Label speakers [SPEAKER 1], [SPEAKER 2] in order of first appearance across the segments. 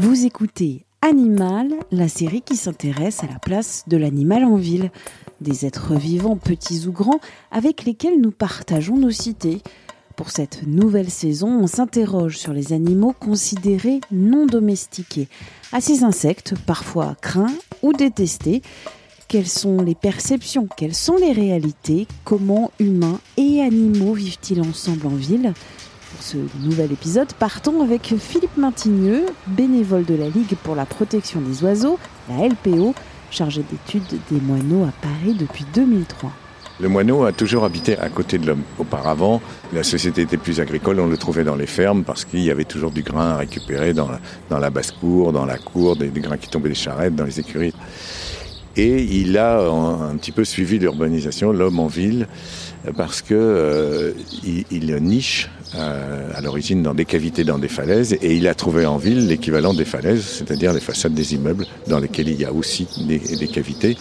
[SPEAKER 1] Vous écoutez Animal, la série qui s'intéresse à la place de l'animal en ville. Des êtres vivants, petits ou grands, avec lesquels nous partageons nos cités. Pour cette nouvelle saison, on s'interroge sur les animaux considérés non domestiqués, à ces insectes parfois craints ou détestés. Quelles sont les perceptions Quelles sont les réalités Comment humains et animaux vivent-ils ensemble en ville? Pour ce nouvel épisode, partons avec Philippe Maintigneux, bénévole de la Ligue pour la protection des oiseaux, la LPO, chargé d'études des moineaux à Paris depuis 2003.
[SPEAKER 2] Le moineau a toujours habité à côté de l'homme. Auparavant, la société était plus agricole, on le trouvait dans les fermes parce qu'il y avait toujours du grain à récupérer dans la, basse-cour, dans la cour, des, grains qui tombaient des charrettes, dans les écuries. Et il a un, un petit peu suivi l'urbanisation, l'homme en ville, parce que euh, il, niche euh, à l'origine dans des cavités, dans des falaises, et il a trouvé en ville l'équivalent des falaises, c'est-à-dire les façades des immeubles dans lesquels il y a aussi des, des cavités.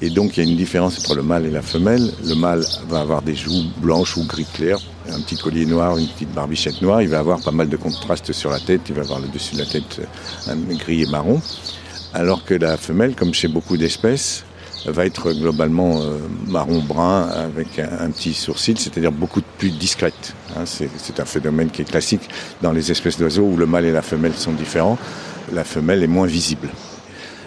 [SPEAKER 2] Et donc il y a une différence entre le mâle et la femelle. Le mâle va avoir des joues blanches ou gris clair, un petit collier noir, une petite barbichette noire. Il va avoir pas mal de contrastes sur la tête. Il va avoir le dessus de la tête un gris et marron. Alors que la femelle, comme chez beaucoup d'espèces, va être globalement euh, marron-brun avec un, petit sourcil, c'est-à-dire beaucoup plus discrète. Hein, c'est un phénomène qui est classique dans les espèces d'oiseaux où le mâle et la femelle sont différents. La femelle est moins visible.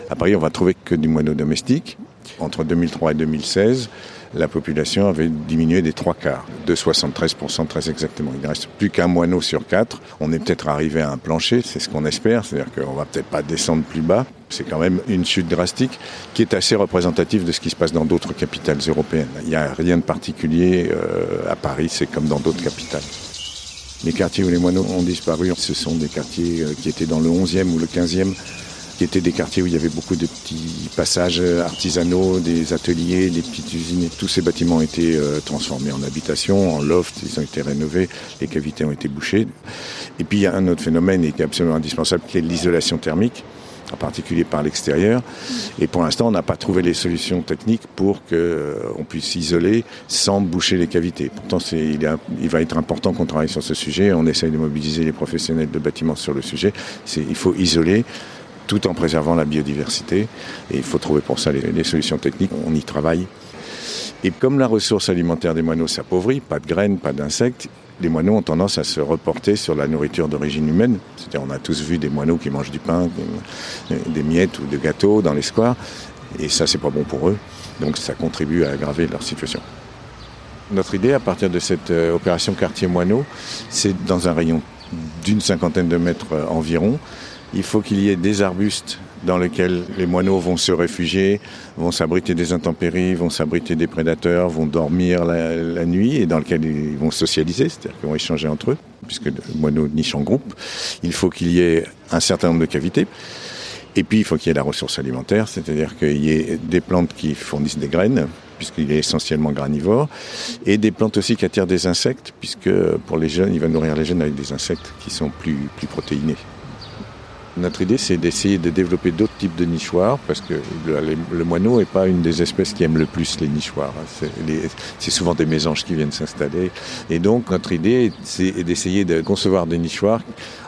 [SPEAKER 2] À Paris, on va trouver que du moineau domestique. Entre 2003 et 2016, la population avait diminué des trois quarts, de 73% très exactement. Il ne reste plus qu'un moineau sur quatre. On est peut-être arrivé à un plancher, c'est ce qu'on espère, c'est-à-dire qu'on va peut-être pas descendre plus bas. C'est quand même une chute drastique qui est assez représentative de ce qui se passe dans d'autres capitales européennes. Il n'y a rien de particulier euh, à Paris, c'est comme dans d'autres capitales. Les quartiers où les moineaux ont disparu, ce sont des quartiers euh, qui étaient dans le 11e ou le 15e qui étaient des quartiers où il y avait beaucoup de petits passages artisanaux, des ateliers, des petites usines. Tous ces bâtiments ont été euh, transformés en habitation, en loft, ils ont été rénovés, les cavités ont été bouchées. Et puis il y a un autre phénomène qui est absolument indispensable, qui est l'isolation thermique en particulier par l'extérieur. Et pour l'instant, on n'a pas trouvé les solutions techniques pour qu'on euh, puisse isoler sans boucher les cavités. Pourtant, il, il, va être important qu'on travaille sur ce sujet. On essaye de mobiliser les professionnels de bâtiments sur le sujet. Il faut isoler tout en préservant la biodiversité. Et il faut trouver pour ça les, solutions techniques. On y travaille. Et comme la ressource alimentaire des moineaux s'appauvrit, pas de graines, pas d'insectes, les moineaux ont tendance à se reporter sur la nourriture d'origine humaine. C'est-à-dire, on a tous vu des moineaux qui mangent du pain, des miettes ou des gâteaux dans les squares. Et ça, c'est pas bon pour eux. Donc, ça contribue à aggraver leur situation. Notre idée, à partir de cette euh, opération quartier moineau, c'est dans un rayon d'une cinquantaine de mètres euh, environ, il faut qu'il y ait des arbustes dans lesquels les moineaux vont se réfugier, vont s'abriter des intempéries, vont s'abriter des prédateurs, vont dormir la, nuit et dans lequel ils vont socialiser, c'est-à-dire qu'ils vont échanger entre eux, puisque le moineau niche en groupe. Il faut qu'il y ait un certain nombre de cavités. Et puis, il faut qu'il y ait la ressource alimentaire, c'est-à-dire qu'il y ait des plantes qui fournissent des graines, puisqu'il est essentiellement granivore, et des plantes aussi qui attirent des insectes, puisque pour les jeunes, il va nourrir les jeunes avec des insectes qui sont plus protéinés. Notre idée, c'est d'essayer de développer d'autres types de nichoirs, parce que le, moineau n'est pas une des espèces qui aime le plus les nichoirs. C'est souvent des mésanges qui viennent s'installer. Et donc, notre idée, c'est d'essayer de concevoir des nichoirs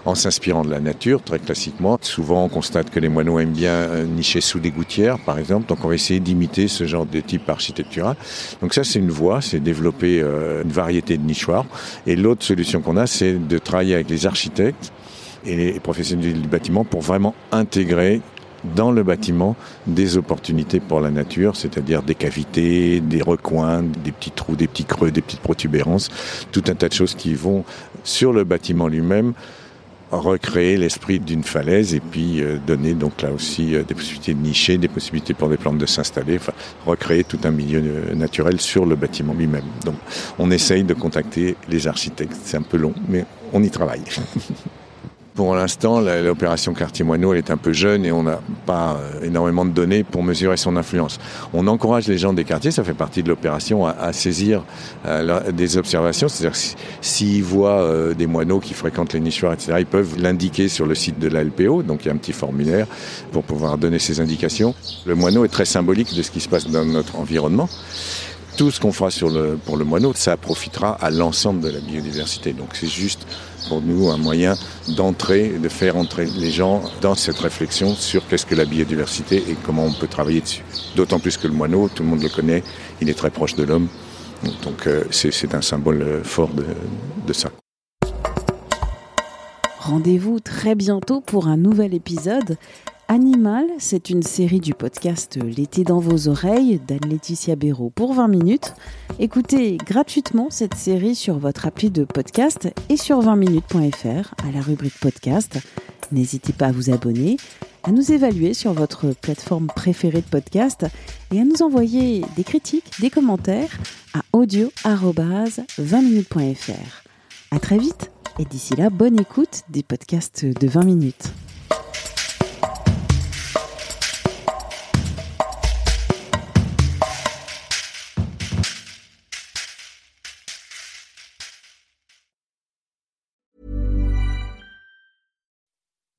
[SPEAKER 2] en s'inspirant de la nature, très classiquement. Souvent, on constate que les moineaux aiment bien nicher sous des gouttières, par exemple. Donc, on va essayer d'imiter ce genre de type architectural. Donc, ça, c'est une voie, c'est développer une variété de nichoirs. Et l'autre solution qu'on a, c'est de travailler avec les architectes et les professionnels du bâtiment pour vraiment intégrer dans le bâtiment des opportunités pour la nature, c'est-à-dire des cavités, des recoins, des petits trous, des petits creux, des petites protubérances, tout un tas de choses qui vont sur le bâtiment lui-même recréer l'esprit d'une falaise et puis euh, donner donc là aussi euh, des possibilités de nicher, des possibilités pour des plantes de s'installer, enfin recréer tout un milieu euh, naturel sur le bâtiment lui-même. Donc on essaye de contacter les architectes, c'est un peu long, mais on y travaille. Pour l'instant, l'opération Quartier Moineau, elle est un peu jeune et on n'a pas euh, énormément de données pour mesurer son influence. On encourage les gens des quartiers, ça fait partie de l'opération, à, saisir euh, des observations. C'est-à-dire s'ils voient euh, des moineaux qui fréquentent les nichoirs, etc., ils peuvent l'indiquer sur le site de la LPO. Donc il y a un petit formulaire pour pouvoir donner ces indications. Le moineau est très symbolique de ce qui se passe dans notre environnement tout ce qu'on fera pour le moineau, ça profitera à l'ensemble de la biodiversité. Donc c'est juste pour nous un moyen d'entrer, de faire entrer les gens dans cette réflexion sur qu'est-ce que la biodiversité et comment on peut travailler dessus. D'autant plus que le moineau, tout le monde le connaît, il est très proche de l'homme. Donc euh, c'est un symbole euh, fort de, de ça.
[SPEAKER 1] Rendez-vous très bientôt pour un nouvel épisode. Animal, c'est une série du podcast L'été dans vos oreilles d'Anne-Laetitia Béraud pour 20 minutes. Écoutez gratuitement cette série sur votre appli de podcast et sur 20minutes.fr à la rubrique podcast. N'hésitez pas à vous abonner, à nous évaluer sur votre plateforme préférée de podcast et à nous envoyer des critiques, des commentaires à audio-20minutes.fr. À très vite et d'ici là, bonne écoute des podcasts de 20 minutes.